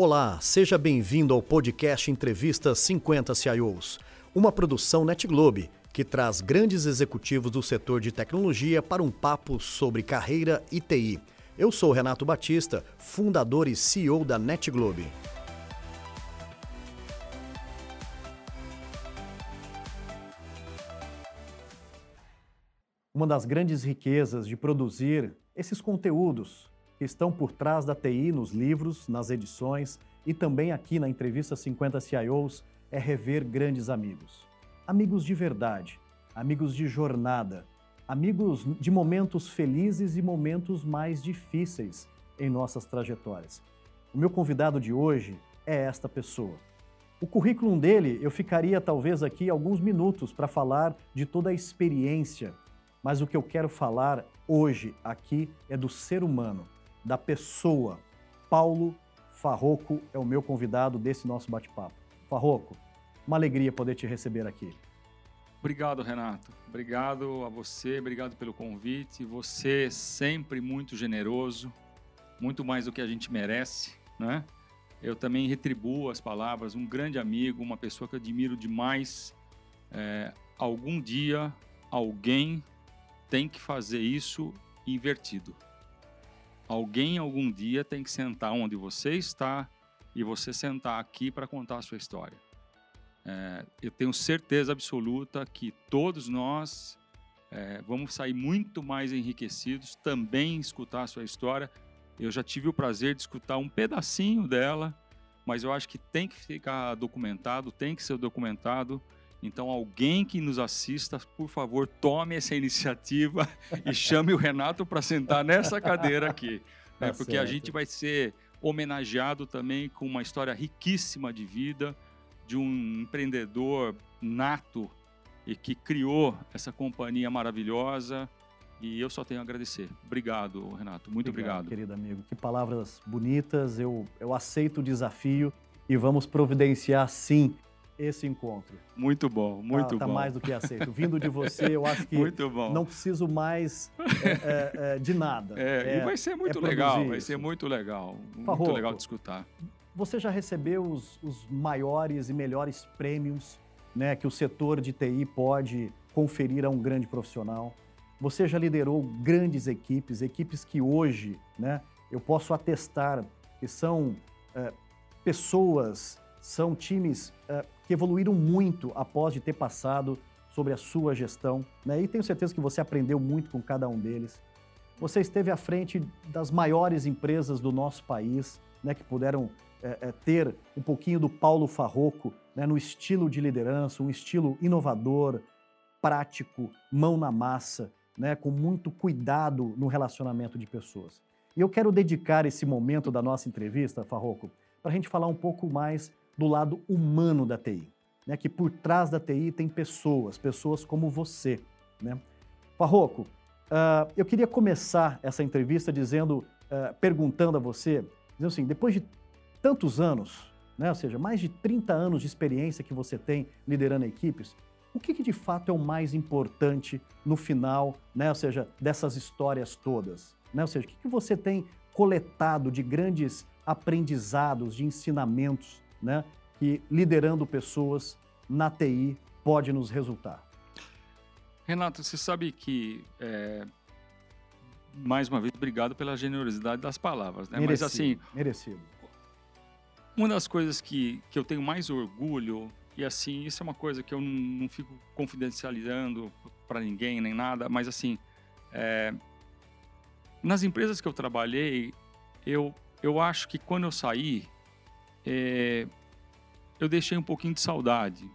Olá, seja bem-vindo ao podcast Entrevista 50 CIOs, uma produção NetGlobe que traz grandes executivos do setor de tecnologia para um papo sobre carreira e TI. Eu sou Renato Batista, fundador e CEO da NetGlobe. Uma das grandes riquezas de produzir esses conteúdos que estão por trás da TI nos livros, nas edições e também aqui na entrevista 50 CIOs é rever grandes amigos. Amigos de verdade, amigos de jornada, amigos de momentos felizes e momentos mais difíceis em nossas trajetórias. O meu convidado de hoje é esta pessoa. O currículo dele, eu ficaria talvez aqui alguns minutos para falar de toda a experiência, mas o que eu quero falar hoje aqui é do ser humano, da pessoa. Paulo Farroco é o meu convidado desse nosso bate-papo. Farroco, uma alegria poder te receber aqui. Obrigado, Renato. Obrigado a você, obrigado pelo convite. Você sempre muito generoso, muito mais do que a gente merece, né? Eu também retribuo as palavras, um grande amigo, uma pessoa que eu admiro demais. É, algum dia alguém tem que fazer isso invertido. Alguém algum dia tem que sentar onde você está e você sentar aqui para contar a sua história. É, eu tenho certeza absoluta que todos nós é, vamos sair muito mais enriquecidos também escutar a sua história. Eu já tive o prazer de escutar um pedacinho dela, mas eu acho que tem que ficar documentado, tem que ser documentado. Então, alguém que nos assista, por favor, tome essa iniciativa e chame o Renato para sentar nessa cadeira aqui. Né? Tá porque certo. a gente vai ser homenageado também com uma história riquíssima de vida de um empreendedor nato e que criou essa companhia maravilhosa. E eu só tenho a agradecer. Obrigado, Renato. Muito obrigado. obrigado. Querido amigo, que palavras bonitas. Eu, eu aceito o desafio e vamos providenciar sim esse encontro. Muito bom, tá, muito tá, bom. Tá mais do que aceito. Vindo de você, eu acho que não preciso mais é, é, é, de nada. É, e é, vai ser muito é legal, vai ser muito legal. Farroco, muito legal de escutar. Você já recebeu os, os maiores e melhores prêmios né, que o setor de TI pode conferir a um grande profissional. Você já liderou grandes equipes, equipes que hoje né, eu posso atestar que são pessoas, são times que evoluíram muito após de ter passado sobre a sua gestão, né? e tenho certeza que você aprendeu muito com cada um deles. Você esteve à frente das maiores empresas do nosso país, né, que puderam é, é, ter um pouquinho do Paulo Farroco né, no estilo de liderança, um estilo inovador, prático, mão na massa, né, com muito cuidado no relacionamento de pessoas. E eu quero dedicar esse momento da nossa entrevista, Farroco, para a gente falar um pouco mais do lado humano da TI, né? que por trás da TI tem pessoas, pessoas como você. Né? Farroco, uh, eu queria começar essa entrevista dizendo, uh, perguntando a você, dizendo assim, depois de tantos anos, né? ou seja, mais de 30 anos de experiência que você tem liderando equipes, o que, que de fato é o mais importante no final, né? ou seja, dessas histórias todas? Né? Ou seja, o que, que você tem coletado de grandes aprendizados, de ensinamentos né, que liderando pessoas na TI pode nos resultar? Renato, você sabe que, é, mais uma vez, obrigado pela generosidade das palavras. Né? Merecido, Mas assim, merecido. Uma das coisas que, que eu tenho mais orgulho, e assim, isso é uma coisa que eu não, não fico confidencializando para ninguém nem nada, mas assim, é, nas empresas que eu trabalhei, eu, eu acho que quando eu saí, é, eu deixei um pouquinho de saudade.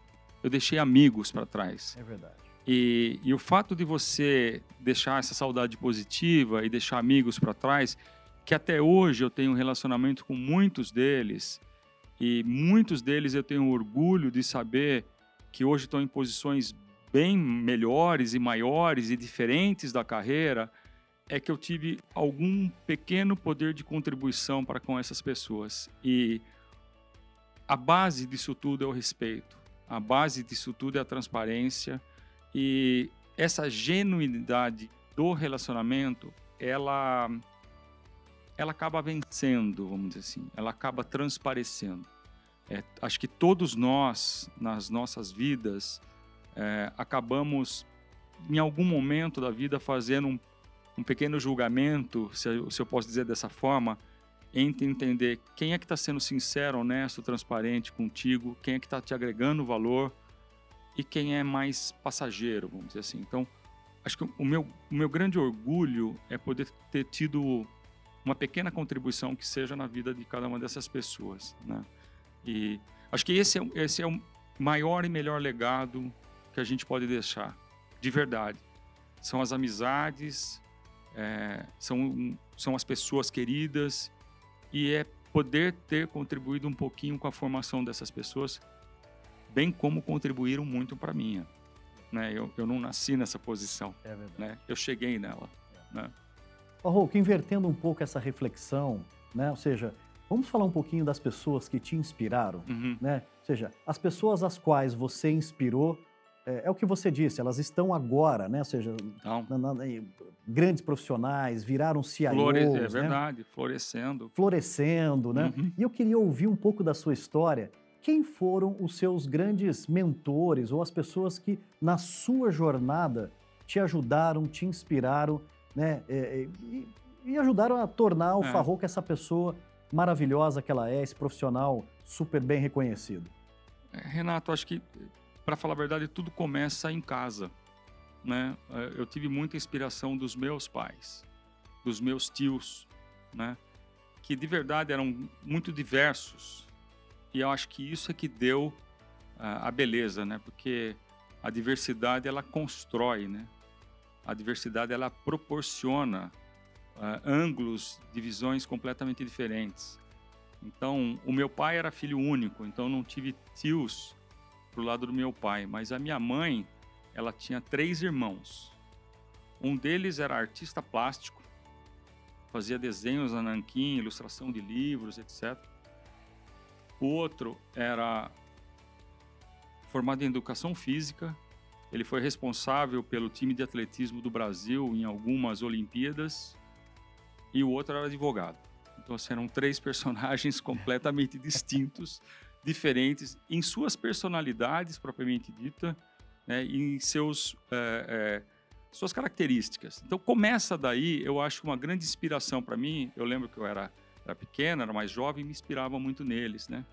Eu deixei amigos para trás. É verdade. E, e, o fato de você deixar essa saudade positiva e deixar amigos para trás, que até hoje eu tenho um relacionamento com muitos deles, e muitos deles eu tenho orgulho de saber que hoje estão em posições bem melhores e maiores e diferentes da carreira, é que eu tive algum pequeno poder de contribuição para com essas pessoas. E a base disso tudo é o respeito, a base disso tudo é a transparência. E essa genuinidade do relacionamento, ela ela acaba vencendo, vamos dizer assim, ela acaba transparecendo. É, acho que todos nós, nas nossas vidas, é, acabamos, em algum momento da vida, fazendo um, um pequeno julgamento, se se eu, posso dizer dessa forma, entre entender quem é que está sendo sincero, honesto, transparente contigo, quem é que está te agregando valor e quem é mais passageiro, vamos dizer assim. Então, acho que o meu, o meu grande orgulho é poder ter tido uma pequena contribuição que seja na vida de cada uma dessas pessoas, né? E acho que esse é, esse é o maior e melhor legado que a gente pode deixar, de verdade. São as amizades, é, são, são as pessoas queridas e é poder ter contribuído um pouquinho com a formação dessas pessoas, bem como contribuíram muito para minha. Né? Eu, eu não nasci nessa posição, é né? eu cheguei nela. É. Né? Oh, invertendo um pouco essa reflexão, né? ou seja, vamos falar um pouquinho das pessoas que te inspiraram, uhum. né? ou seja, as pessoas às quais você inspirou é, é, o que você disse, elas estão agora, né? Ou seja, então, na, na, grandes profissionais, viraram CIOs. Flore é né? verdade, florescendo. Florescendo, né? Uhum. E eu queria ouvir um pouco da sua história. Quem foram os seus grandes mentores ou as pessoas que, na sua jornada, te ajudaram, te inspiraram, né? É, é e, e, ajudaram a tornar o é. Farroco essa pessoa maravilhosa que ela é, esse profissional super bem reconhecido? É, Renato, acho que para falar a verdade, tudo começa em casa. Né? É, eu tive muita inspiração dos meus pais, dos meus tios, né? que de verdade eram muito diversos. E eu acho que isso é que deu uh, a beleza, né? porque a diversidade ela constrói, né? a diversidade ela proporciona uh, ângulos de visões completamente diferentes. Então, o meu pai era filho único, então não tive tios pro lado do meu pai, mas a minha mãe, ela tinha três irmãos. Um deles era artista plástico, fazia desenhos na nanquim, ilustração de livros, etc. O outro era formado em educação física. Ele foi responsável pelo time de atletismo do Brasil em algumas Olimpíadas. E o outro era advogado. Então, assim, eram três personagens completamente distintos diferentes em suas personalidades propriamente dita, né, em seus é, é, suas características. Então começa daí, eu acho uma grande inspiração para mim. Eu lembro que eu era, era pequeno, era mais jovem, me inspirava muito neles, né,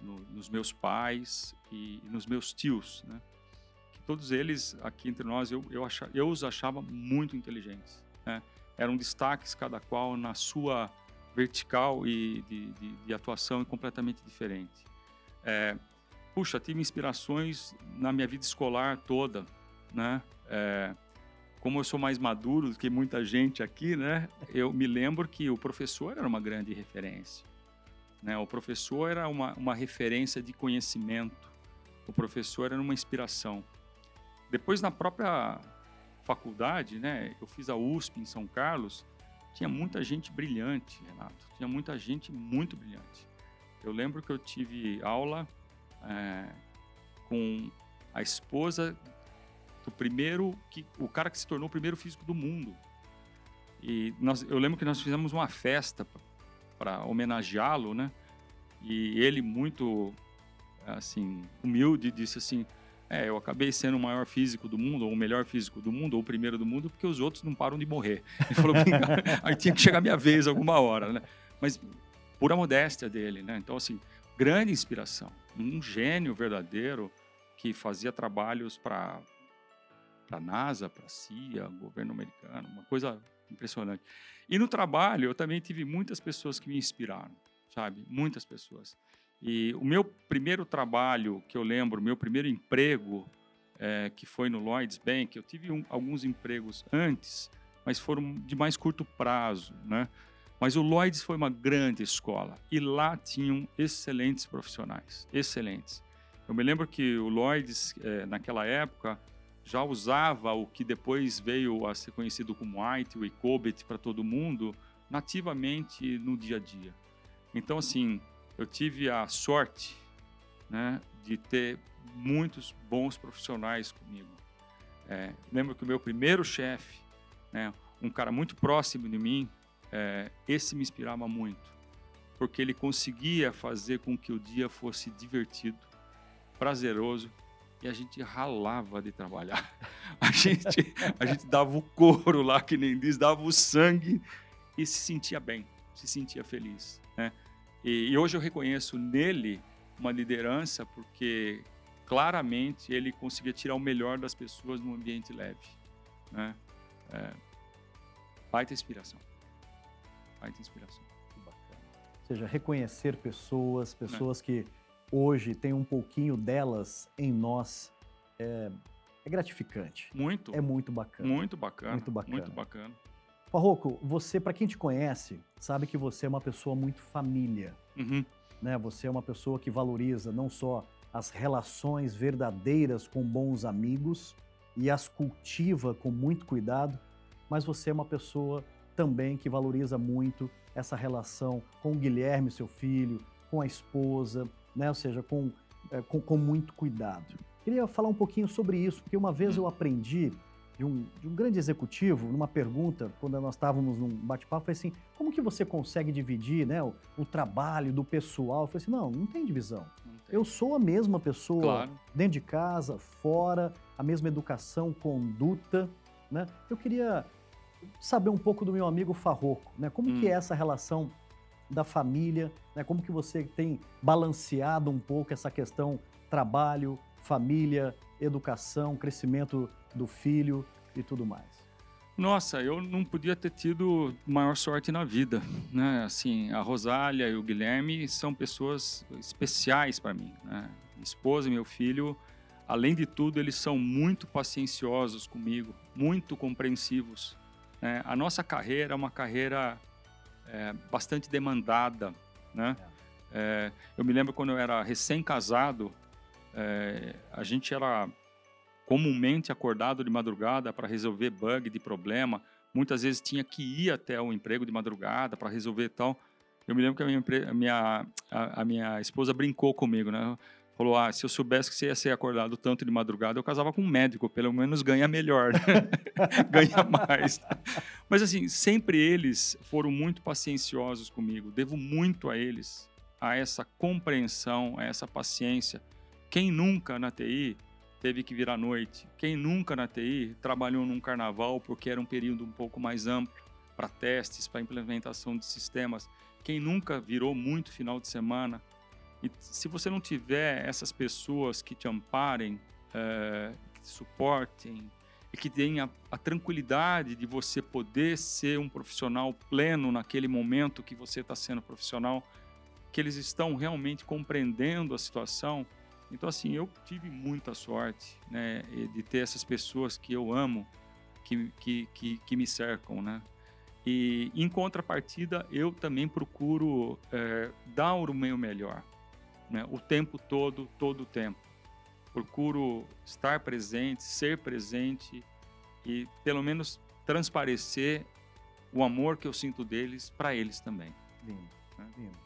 no, nos meus pais e, e, nos meus tios, né. Que todos eles aqui entre nós eu eu, achava, eu os achava muito inteligentes, né. Eram destaques cada qual na sua vertical e de, de, de atuação completamente diferente. É, puxa, tive inspirações na minha vida escolar toda, né? É, como eu sou mais maduro do que muita gente aqui, né? Eu me lembro que o professor era uma grande referência. Né? O professor era uma, uma referência de conhecimento. O professor era uma inspiração. Depois, na própria faculdade, né? Eu fiz a USP em São Carlos. Tinha muita gente brilhante, Renato. Tinha muita gente muito brilhante. Eu lembro que eu tive aula é, com a esposa do primeiro, que, o cara que se tornou o primeiro físico do mundo. E nós, eu lembro que nós fizemos uma festa para homenageá-lo, né? E ele muito assim humilde disse assim: é, eu acabei sendo o maior físico do mundo, ou o melhor físico do mundo, ou o primeiro do mundo, porque os outros não param de morrer. Ele falou, aí tinha que chegar a minha vez alguma hora, né? Mas pura modéstia dele, né? Então, assim, grande inspiração. Um gênio verdadeiro que fazia trabalhos para a NASA, para a CIA, governo americano, uma coisa impressionante. E no trabalho, eu também tive muitas pessoas que me inspiraram, sabe? Muitas pessoas. E o meu primeiro trabalho, que eu lembro, meu primeiro emprego, é, que foi no Lloyds Bank, eu tive um, alguns empregos antes, mas foram de mais curto prazo, né? Mas o Lloyds foi uma grande escola e lá tinham excelentes profissionais, excelentes. Eu me lembro que o Lloyds, é, naquela época, já usava o que depois veio a ser conhecido como ITIL e COBIT para todo mundo, nativamente no dia a dia. Então, assim, eu tive a sorte né, de ter muitos bons profissionais comigo. É, lembro que o meu primeiro chefe, né, um cara muito próximo de mim, é, esse me inspirava muito, porque ele conseguia fazer com que o dia fosse divertido, prazeroso e a gente ralava de trabalhar. A gente, a gente dava o couro lá, que nem diz, dava o sangue e se sentia bem, se sentia feliz. Né? E, e hoje eu reconheço nele uma liderança porque claramente ele conseguia tirar o melhor das pessoas num ambiente leve. Né? É, baita inspiração. Baita inspiração. Que bacana. Ou seja, reconhecer pessoas, pessoas é. que hoje têm um pouquinho delas em nós, é, é, gratificante. Muito. É muito bacana. Muito bacana. Muito bacana. Muito bacana. Farroco, você, para quem te conhece, sabe que você é uma pessoa muito família. Uhum. Né? Você é uma pessoa que valoriza não só as relações verdadeiras com bons amigos e as cultiva com muito cuidado, mas você é uma pessoa também que valoriza muito essa relação com o Guilherme, seu filho, com a esposa, né? ou seja, com, é, com, com, muito cuidado. Queria falar um pouquinho sobre isso, porque uma vez eu aprendi de um, de um grande executivo, numa pergunta, quando nós estávamos num bate-papo, foi assim, como que você consegue dividir né, o, o, trabalho do pessoal? Eu falei assim, não, não tem divisão. Não tem. Eu sou a mesma pessoa claro. dentro de casa, fora, a mesma educação, conduta. Né? Eu queria saber um pouco do meu amigo Farroco, né? Como hum. que é essa relação da família, né? Como que você tem balanceado um pouco essa questão trabalho, família, educação, crescimento do filho e tudo mais? Nossa, eu não podia ter tido maior sorte na vida, né? Assim, a Rosália e o Guilherme são pessoas especiais para mim, né? Minha esposa e meu filho, além de tudo, eles são muito pacienciosos comigo, muito compreensivos. Né? A nossa carreira é uma carreira é, bastante demandada, né? É, eu me lembro quando eu era recém-casado, é, a gente era comumente acordado de madrugada para resolver bug de problema. Muitas vezes tinha que ir até o emprego de madrugada para resolver tal. Eu me lembro que a minha, a minha, a, a minha esposa brincou comigo, né? Falou, ah, se eu soubesse que você ia ser acordado tanto de madrugada, eu casava com um médico, pelo menos ganha melhor, né? ganha mais. Mas assim, sempre eles foram muito pacienciosos comigo. Devo muito a eles, a essa compreensão, a essa paciência. Quem nunca na TI teve que vir à noite? Quem nunca na TI trabalhou num carnaval porque era um período um pouco mais amplo para testes, para implementação de sistemas? Quem nunca virou muito final de semana? E se você não tiver essas pessoas que te amparem, é, que te suportem e que tenham a, tranquilidade de você poder ser um profissional pleno naquele momento que você está sendo profissional, que eles estão realmente compreendendo a situação. Então, assim, eu tive muita sorte né, de ter essas pessoas que eu amo, que, que, que, que me cercam, né? E, em contrapartida, eu também procuro é, dar o meu melhor né, o tempo todo, todo o tempo. Procuro estar presente, ser presente e, pelo menos, transparecer o amor que eu sinto deles para eles também. Lindo, né? lindo.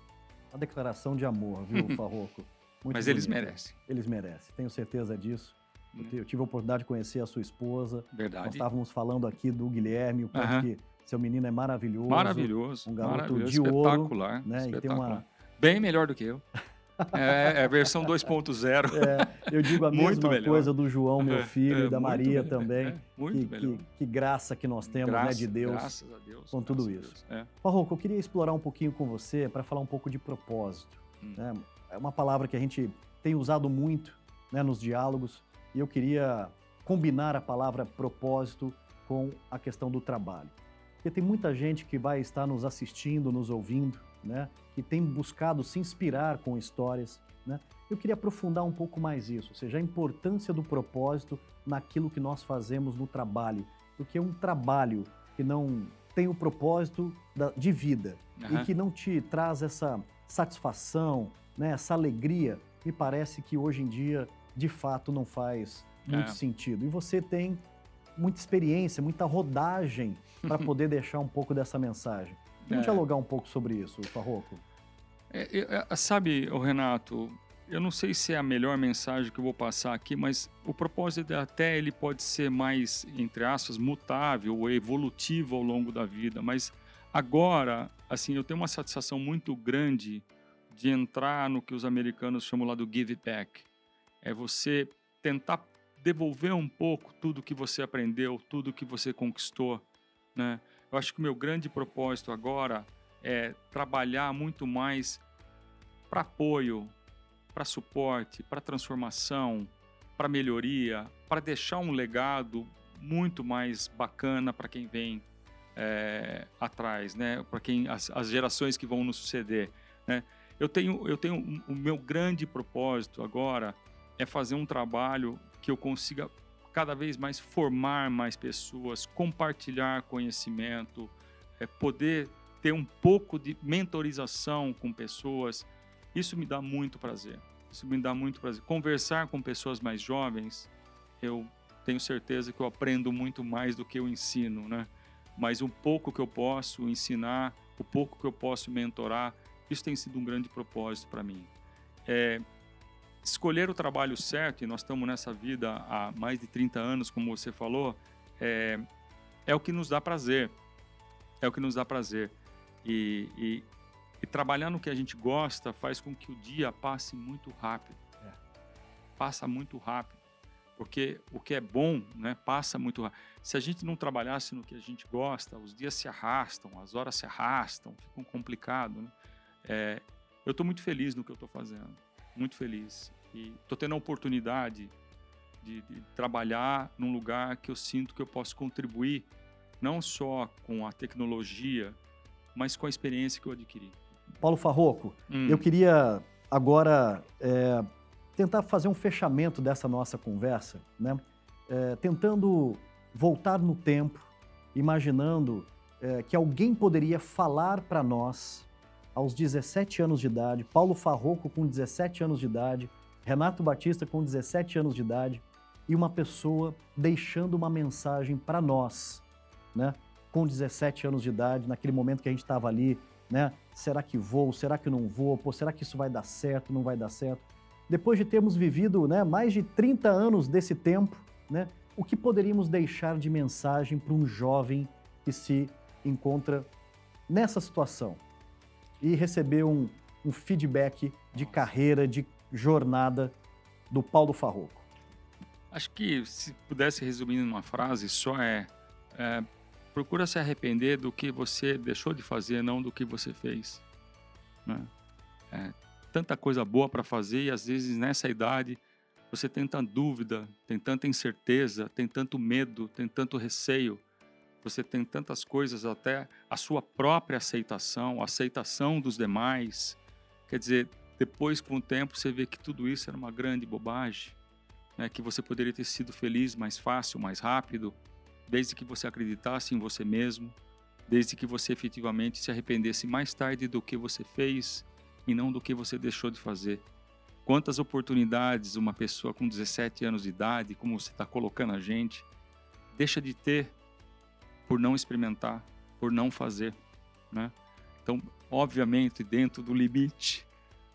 Uma declaração de amor, viu, Farroco? Muito Mas bonito. eles merecem. Eles merecem, tenho certeza disso. Hum. Eu tive a oportunidade de conhecer a sua esposa. Verdade. Nós estávamos falando aqui do Guilherme, o quanto uh -huh. que seu menino é maravilhoso. Maravilhoso. Um garoto maravilhoso, de ouro. Espetacular. Né? espetacular. Uma... Bem melhor do que eu. É, é versão 2.0. É, eu digo a mesma coisa do João, meu filho, é, e da Maria também. É, muito que, melhor. Que, que, graça que nós temos, graças, né, de Deus. Graças a Deus. Com tudo isso. É. Eu queria explorar um pouquinho com você para falar um pouco de propósito. Hum. Né? É uma palavra que a gente tem usado muito né, nos diálogos e eu queria combinar a palavra propósito com a questão do trabalho. Porque tem muita gente que vai estar nos assistindo, nos ouvindo, né, que tem buscado se inspirar com histórias. Né? Eu queria aprofundar um pouco mais isso, ou seja, a importância do propósito naquilo que nós fazemos no trabalho, porque um trabalho que não tem o propósito de vida uhum. e que não te traz essa satisfação, né, essa alegria, me parece que hoje em dia, de fato, não faz muito é. sentido. E você tem muita experiência, muita rodagem para poder deixar um pouco dessa mensagem. Vamos é. dialogar um pouco sobre isso, Farroco. É, é, sabe, Renato, eu não sei se é a melhor mensagem que eu vou passar aqui, mas o propósito até ele pode ser mais, entre aspas, mutável ou evolutivo ao longo da vida, mas agora, assim, eu tenho uma satisfação muito grande de entrar no que os americanos chamam lá do give back. É você tentar devolver um pouco tudo que você aprendeu, tudo que você conquistou, né? Eu acho que o meu grande propósito agora é trabalhar muito mais para apoio, para suporte, para transformação, para melhoria, para deixar um legado muito mais bacana para quem vem é, atrás, né? Para quem as, as, gerações que vão nos suceder, né? Eu tenho eu tenho o meu grande propósito agora é fazer um trabalho que eu consiga cada vez mais formar mais pessoas, compartilhar conhecimento, é, poder ter um pouco de mentorização com pessoas. Isso me dá muito prazer. Isso me dá muito prazer. Conversar com pessoas mais jovens, eu tenho certeza que eu aprendo muito mais do que eu ensino, né? Mas um pouco que eu posso ensinar, o pouco que eu posso mentorar, isso tem sido um grande propósito para mim. É, escolher o trabalho certo, e nós estamos nessa vida há mais de 30 anos, como você falou, é, é o que nos dá prazer. É o que nos dá prazer. E, e, e, trabalhar no que a gente gosta faz com que o dia passe muito rápido. É. Passa muito rápido. Porque o que é bom né, passa muito rápido. Se a gente não trabalhasse no que a gente gosta, os dias se arrastam, as horas se arrastam, ficam complicado. Né? É, eu estou muito feliz no que eu estou fazendo muito feliz. E estou tendo a oportunidade de, de, trabalhar num lugar que eu sinto que eu posso contribuir, não só com a tecnologia, mas com a experiência que eu adquiri. Paulo Farroco, hum. eu queria agora é, tentar fazer um fechamento dessa nossa conversa, né? É, tentando voltar no tempo, imaginando é, que alguém poderia falar para nós aos 17 anos de idade, Paulo Farroco com 17 anos de idade, Renato Batista com 17 anos de idade e uma pessoa deixando uma mensagem para nós, né? Com 17 anos de idade, naquele momento que a gente estava ali, né? Será que vou? Será que não vou? Pô, será que isso vai dar certo? Não vai dar certo? Depois de termos vivido, né, mais de 30 anos desse tempo, né? O que poderíamos deixar de mensagem para um jovem que se encontra nessa situação? E receber um, um feedback de carreira, de jornada do Paulo Farroco? Acho que se pudesse resumir numa frase só é, é procura se arrepender do que você deixou de fazer, não do que você fez. Né? É, tanta coisa boa para fazer e às vezes nessa idade você tem tanta dúvida, tem tanta incerteza, tem tanto medo, tem tanto receio você tem tantas coisas, até a sua própria aceitação, a aceitação dos demais. Quer dizer, depois, com o tempo, você vê que tudo isso era uma grande bobagem, né? que você poderia ter sido feliz mais fácil, mais rápido, desde que você acreditasse em você mesmo, desde que você efetivamente se arrependesse mais tarde do que você fez e não do que você deixou de fazer. Quantas oportunidades uma pessoa com 17 anos de idade, como você está colocando a gente, deixa de ter por não experimentar, por não fazer, né? Então, obviamente, dentro do limite,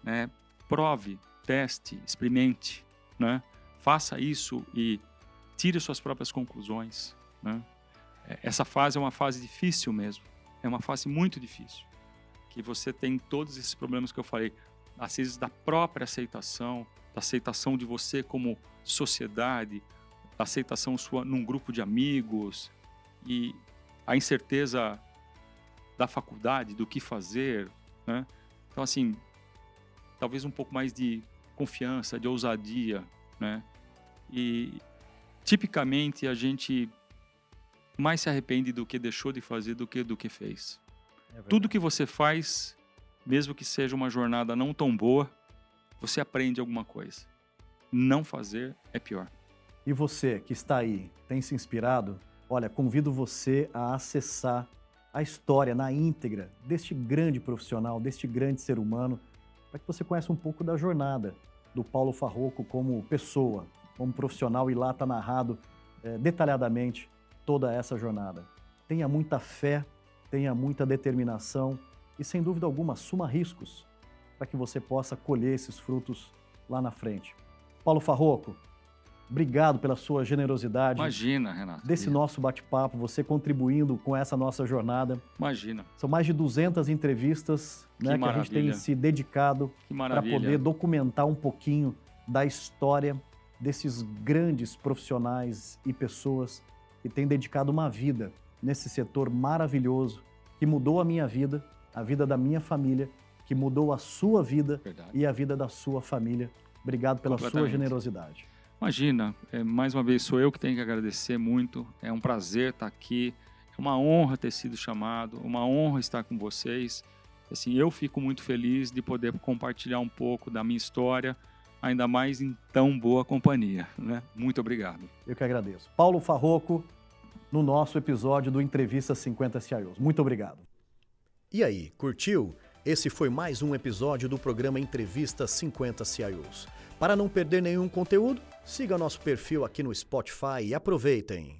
né? Prove, teste, experimente, né? Faça isso e tire suas próprias conclusões, né? É, essa fase é uma fase difícil mesmo, é uma fase muito difícil, que você tem todos esses problemas que eu falei, às vezes da própria aceitação, da aceitação de você como sociedade, da aceitação sua num grupo de amigos, e a incerteza da faculdade, do que fazer, né? Então, assim, talvez um pouco mais de confiança, de ousadia, né? E tipicamente a gente mais se arrepende do que deixou de fazer do que do que fez. É Tudo que você faz, mesmo que seja uma jornada não tão boa, você aprende alguma coisa. Não fazer é pior. E você que está aí, tem se inspirado? Olha, convido você a acessar a história na íntegra deste grande profissional, deste grande ser humano, para que você conheça um pouco da jornada do Paulo Farroco como pessoa, como profissional, e lá está narrado é, detalhadamente toda essa jornada. Tenha muita fé, tenha muita determinação e, sem dúvida alguma, assuma riscos para que você possa colher esses frutos lá na frente. Paulo Farroco, Obrigado pela sua generosidade. Imagina, Renato. Desse nosso bate-papo, você contribuindo com essa nossa jornada. Imagina. São mais de 200 entrevistas Que né, que a gente tem se dedicado Que para poder documentar um pouquinho da história desses grandes profissionais e pessoas que têm dedicado uma vida nesse setor maravilhoso que mudou a minha vida, a vida da minha família, que mudou a sua vida Verdade. e a vida da sua família. Obrigado pela sua generosidade. Imagina, é, mais uma vez sou eu que tenho que agradecer muito. É um prazer estar aqui. É uma honra ter sido chamado, uma honra estar com vocês. Assim, eu fico muito feliz de poder compartilhar um pouco da minha história, ainda mais em tão boa companhia. Né? Muito obrigado. Eu que agradeço. Paulo Farroco, no nosso episódio do Entrevista 50 CIOs. Muito obrigado. E aí, curtiu? Esse foi mais um episódio do programa Entrevista 50 CIOs. Para não perder nenhum conteúdo, siga nosso perfil aqui no Spotify e aproveitem!